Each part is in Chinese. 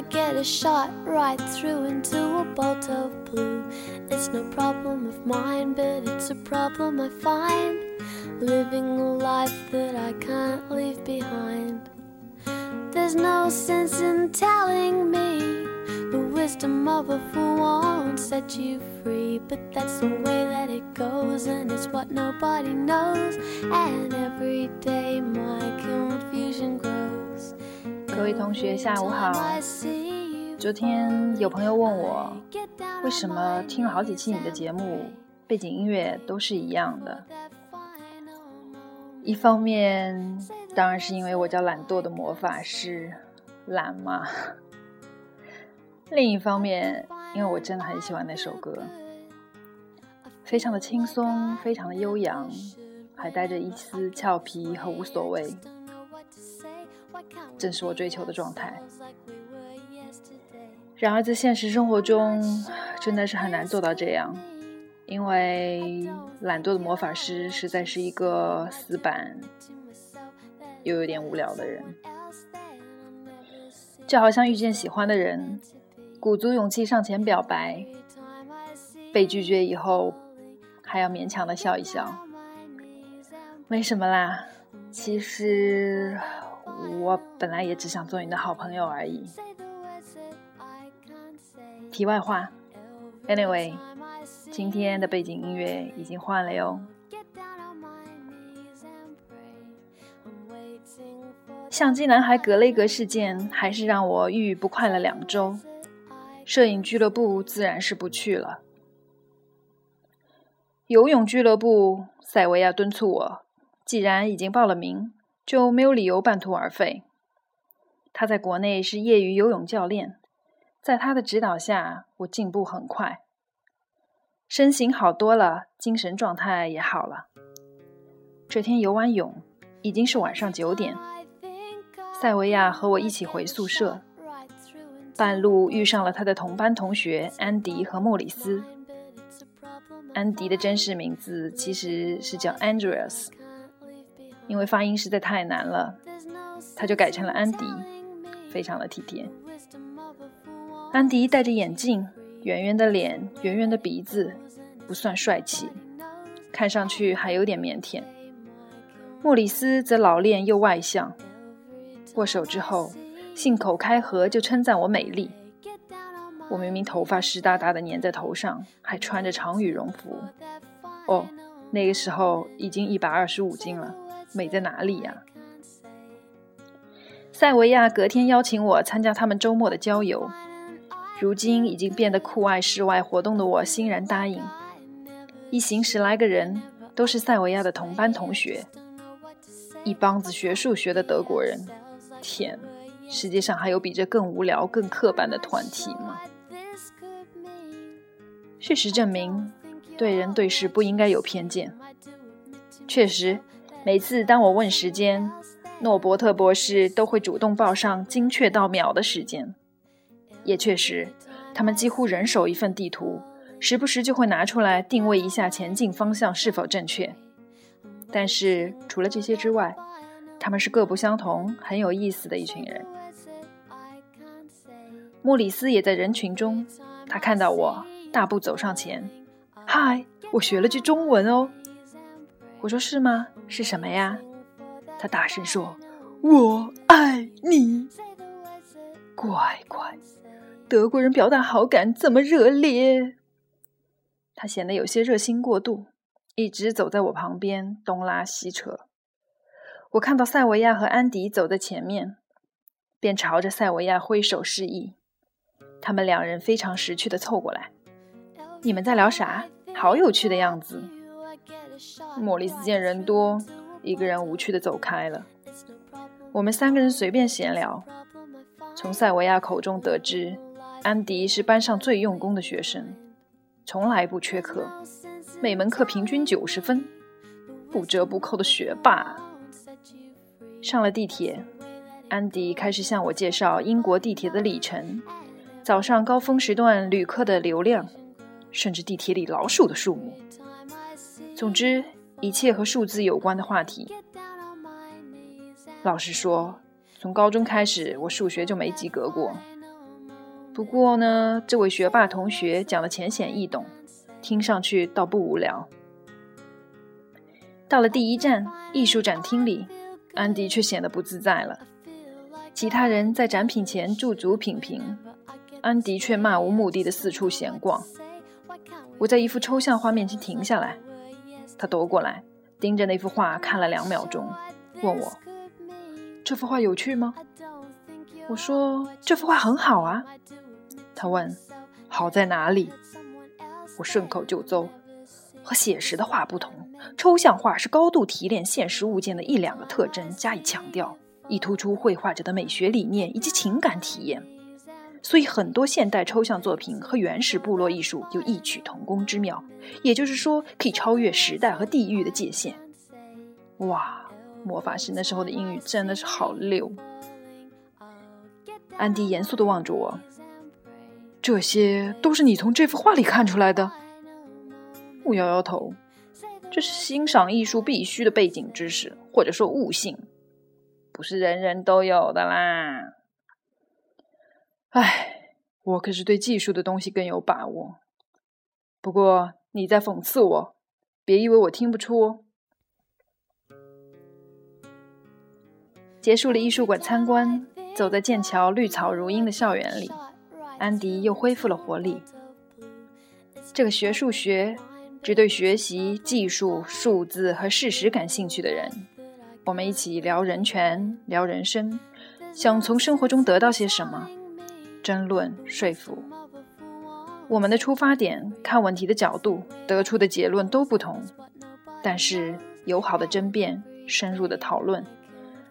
I get a shot right through into a bolt of blue. It's no problem of mine, but it's a problem I find. Living a life that I can't leave behind. There's no sense in telling me the wisdom of a fool won't set you free. But that's the way that it goes, and it's what nobody knows. And every day my confusion grows. 各位同学，下午好。昨天有朋友问我，为什么听了好几期你的节目，背景音乐都是一样的？一方面，当然是因为我叫懒惰的魔法师，懒嘛。另一方面，因为我真的很喜欢那首歌，非常的轻松，非常的悠扬，还带着一丝俏皮和无所谓，正是我追求的状态。然而，在现实生活中，真的是很难做到这样，因为懒惰的魔法师实在是一个死板又有点无聊的人，就好像遇见喜欢的人，鼓足勇气上前表白，被拒绝以后，还要勉强的笑一笑，没什么啦。其实我本来也只想做你的好朋友而已。题外话，Anyway，今天的背景音乐已经换了哟。相机男孩格雷格事件还是让我郁郁不快了两周，摄影俱乐部自然是不去了。游泳俱乐部，塞维亚敦促我，既然已经报了名，就没有理由半途而废。他在国内是业余游泳教练，在他的指导下，我进步很快，身形好多了，精神状态也好了。这天游完泳，已经是晚上九点。塞维亚和我一起回宿舍，半路遇上了他的同班同学安迪和莫里斯。安迪的真实名字其实是叫 Andreas，因为发音实在太难了，他就改成了安迪，非常的体贴。安迪戴着眼镜，圆圆的脸，圆圆的鼻子，不算帅气，看上去还有点腼腆。莫里斯则老练又外向。握手之后，信口开河就称赞我美丽。我明明头发湿哒哒的粘在头上，还穿着长羽绒服。哦，那个时候已经一百二十五斤了，美在哪里呀？塞维亚隔天邀请我参加他们周末的郊游。如今已经变得酷爱室外活动的我，欣然答应。一行十来个人，都是塞维亚的同班同学，一帮子学数学的德国人。天，世界上还有比这更无聊、更刻板的团体吗？事实证明，对人对事不应该有偏见。确实，每次当我问时间，诺伯特博士都会主动报上精确到秒的时间。也确实，他们几乎人手一份地图，时不时就会拿出来定位一下前进方向是否正确。但是除了这些之外，他们是各不相同、很有意思的一群人。莫里斯也在人群中，他看到我，大步走上前：“嗨，我学了句中文哦。”我说：“是吗？是什么呀？”他大声说：“我爱你。”乖乖。德国人表达好感这么热烈，他显得有些热心过度，一直走在我旁边东拉西扯。我看到塞维亚和安迪走在前面，便朝着塞维亚挥手示意。他们两人非常识趣的凑过来：“你们在聊啥？好有趣的样子。”莫里斯见人多，一个人无趣的走开了。我们三个人随便闲聊，从塞维亚口中得知。安迪是班上最用功的学生，从来不缺课，每门课平均九十分，不折不扣的学霸。上了地铁，安迪开始向我介绍英国地铁的里程、早上高峰时段旅客的流量，甚至地铁里老鼠的数目。总之，一切和数字有关的话题。老实说，从高中开始，我数学就没及格过。不过呢，这位学霸同学讲的浅显易懂，听上去倒不无聊。到了第一站艺术展厅里，安迪却显得不自在了。其他人在展品前驻足品评，安迪却漫无目的的四处闲逛。我在一幅抽象画面前停下来，他夺过来，盯着那幅画看了两秒钟，问我：“这幅画有趣吗？”我说：“这幅画很好啊。”他问：“好在哪里？”我顺口就诌。和写实的画不同，抽象画是高度提炼现实物件的一两个特征加以强调，以突出绘画者的美学理念以及情感体验。所以，很多现代抽象作品和原始部落艺术有异曲同工之妙，也就是说，可以超越时代和地域的界限。哇，魔法师那时候的英语真的是好溜。安迪严肃地望着我，这些都是你从这幅画里看出来的。我摇摇头，这是欣赏艺术必须的背景知识，或者说悟性，不是人人都有的啦。唉，我可是对技术的东西更有把握。不过你在讽刺我，别以为我听不出哦。结束了艺术馆参观，走在剑桥绿草如茵的校园里，安迪又恢复了活力。这个学数学。只对学习、技术、数字和事实感兴趣的人，我们一起聊人权、聊人生，想从生活中得到些什么？争论、说服。我们的出发点、看问题的角度、得出的结论都不同，但是友好的争辩、深入的讨论，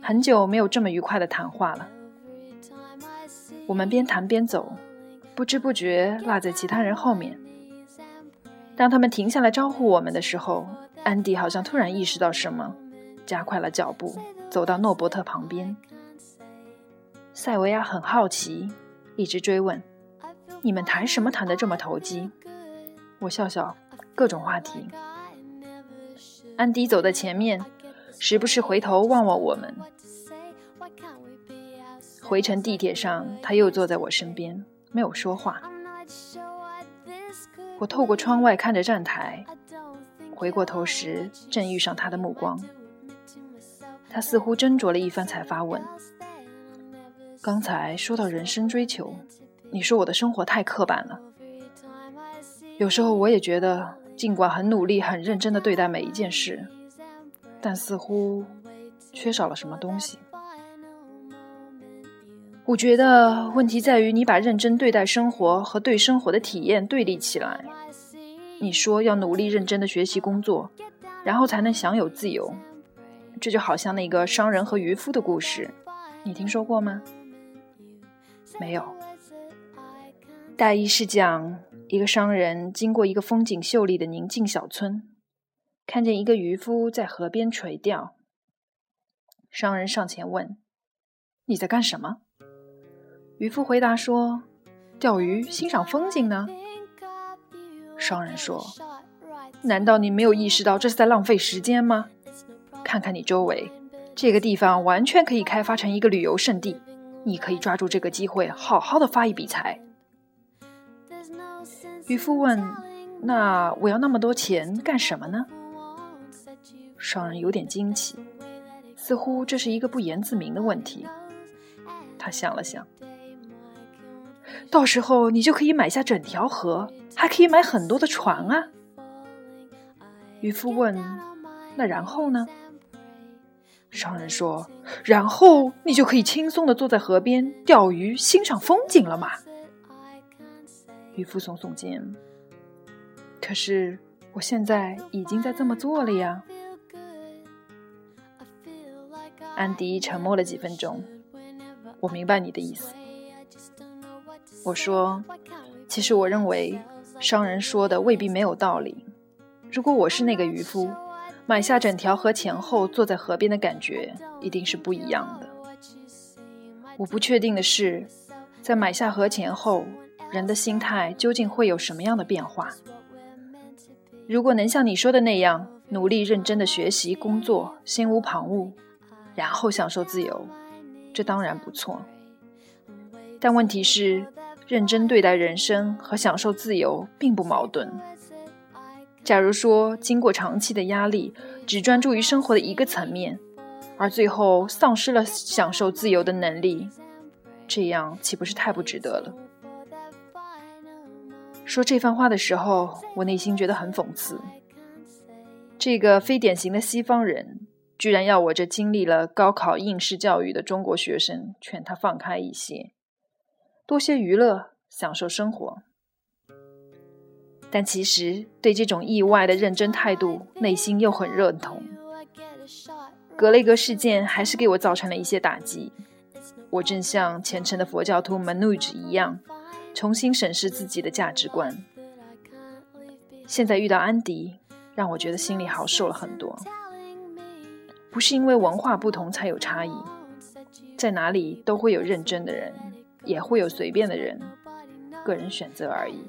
很久没有这么愉快的谈话了。我们边谈边走，不知不觉落在其他人后面。当他们停下来招呼我们的时候，安迪好像突然意识到什么，加快了脚步，走到诺伯特旁边。塞维亚很好奇，一直追问：“你们谈什么谈得这么投机？”我笑笑，各种话题。安迪走在前面，时不时回头望望我们。回程地铁上，他又坐在我身边，没有说话。我透过窗外看着站台，回过头时正遇上他的目光。他似乎斟酌了一番，才发问：“刚才说到人生追求，你说我的生活太刻板了。有时候我也觉得，尽管很努力、很认真的对待每一件事，但似乎缺少了什么东西。我觉得问题在于你把认真对待生活和对生活的体验对立起来。”你说要努力认真的学习工作，然后才能享有自由，这就好像那个商人和渔夫的故事，你听说过吗？没有。大意是讲一个商人经过一个风景秀丽的宁静小村，看见一个渔夫在河边垂钓。商人上前问：“你在干什么？”渔夫回答说：“钓鱼，欣赏风景呢。”商人说：“难道你没有意识到这是在浪费时间吗？看看你周围，这个地方完全可以开发成一个旅游胜地。你可以抓住这个机会，好好的发一笔财。”渔夫问：“那我要那么多钱干什么呢？”商人有点惊奇，似乎这是一个不言自明的问题。他想了想：“到时候你就可以买下整条河。”还可以买很多的船啊！渔夫问：“那然后呢？”商人说：“然后你就可以轻松的坐在河边钓鱼，欣赏风景了嘛。”渔夫耸耸肩：“可是我现在已经在这么做了呀。”安迪沉默了几分钟。我明白你的意思。我说：“其实我认为。”商人说的未必没有道理。如果我是那个渔夫，买下整条河前后坐在河边的感觉一定是不一样的。我不确定的是，在买下河前后，人的心态究竟会有什么样的变化。如果能像你说的那样，努力认真的学习工作，心无旁骛，然后享受自由，这当然不错。但问题是。认真对待人生和享受自由并不矛盾。假如说经过长期的压力，只专注于生活的一个层面，而最后丧失了享受自由的能力，这样岂不是太不值得了？说这番话的时候，我内心觉得很讽刺。这个非典型的西方人，居然要我这经历了高考应试教育的中国学生劝他放开一些，多些娱乐，享受生活。但其实对这种意外的认真态度，内心又很认同。格雷格事件还是给我造成了一些打击。我正像虔诚的佛教徒 Manuj 一样，重新审视自己的价值观。现在遇到安迪，让我觉得心里好受了很多。不是因为文化不同才有差异，在哪里都会有认真的人，也会有随便的人，个人选择而已。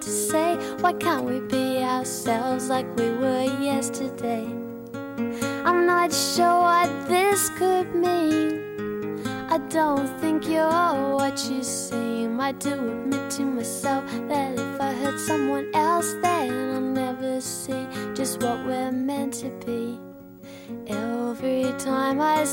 To say. Why can't we be ourselves like we were yesterday? I'm not sure what this could mean. I don't think you're what you seem. I do admit to myself that if I hurt someone else, then I'll never see just what we're meant to be. Every time I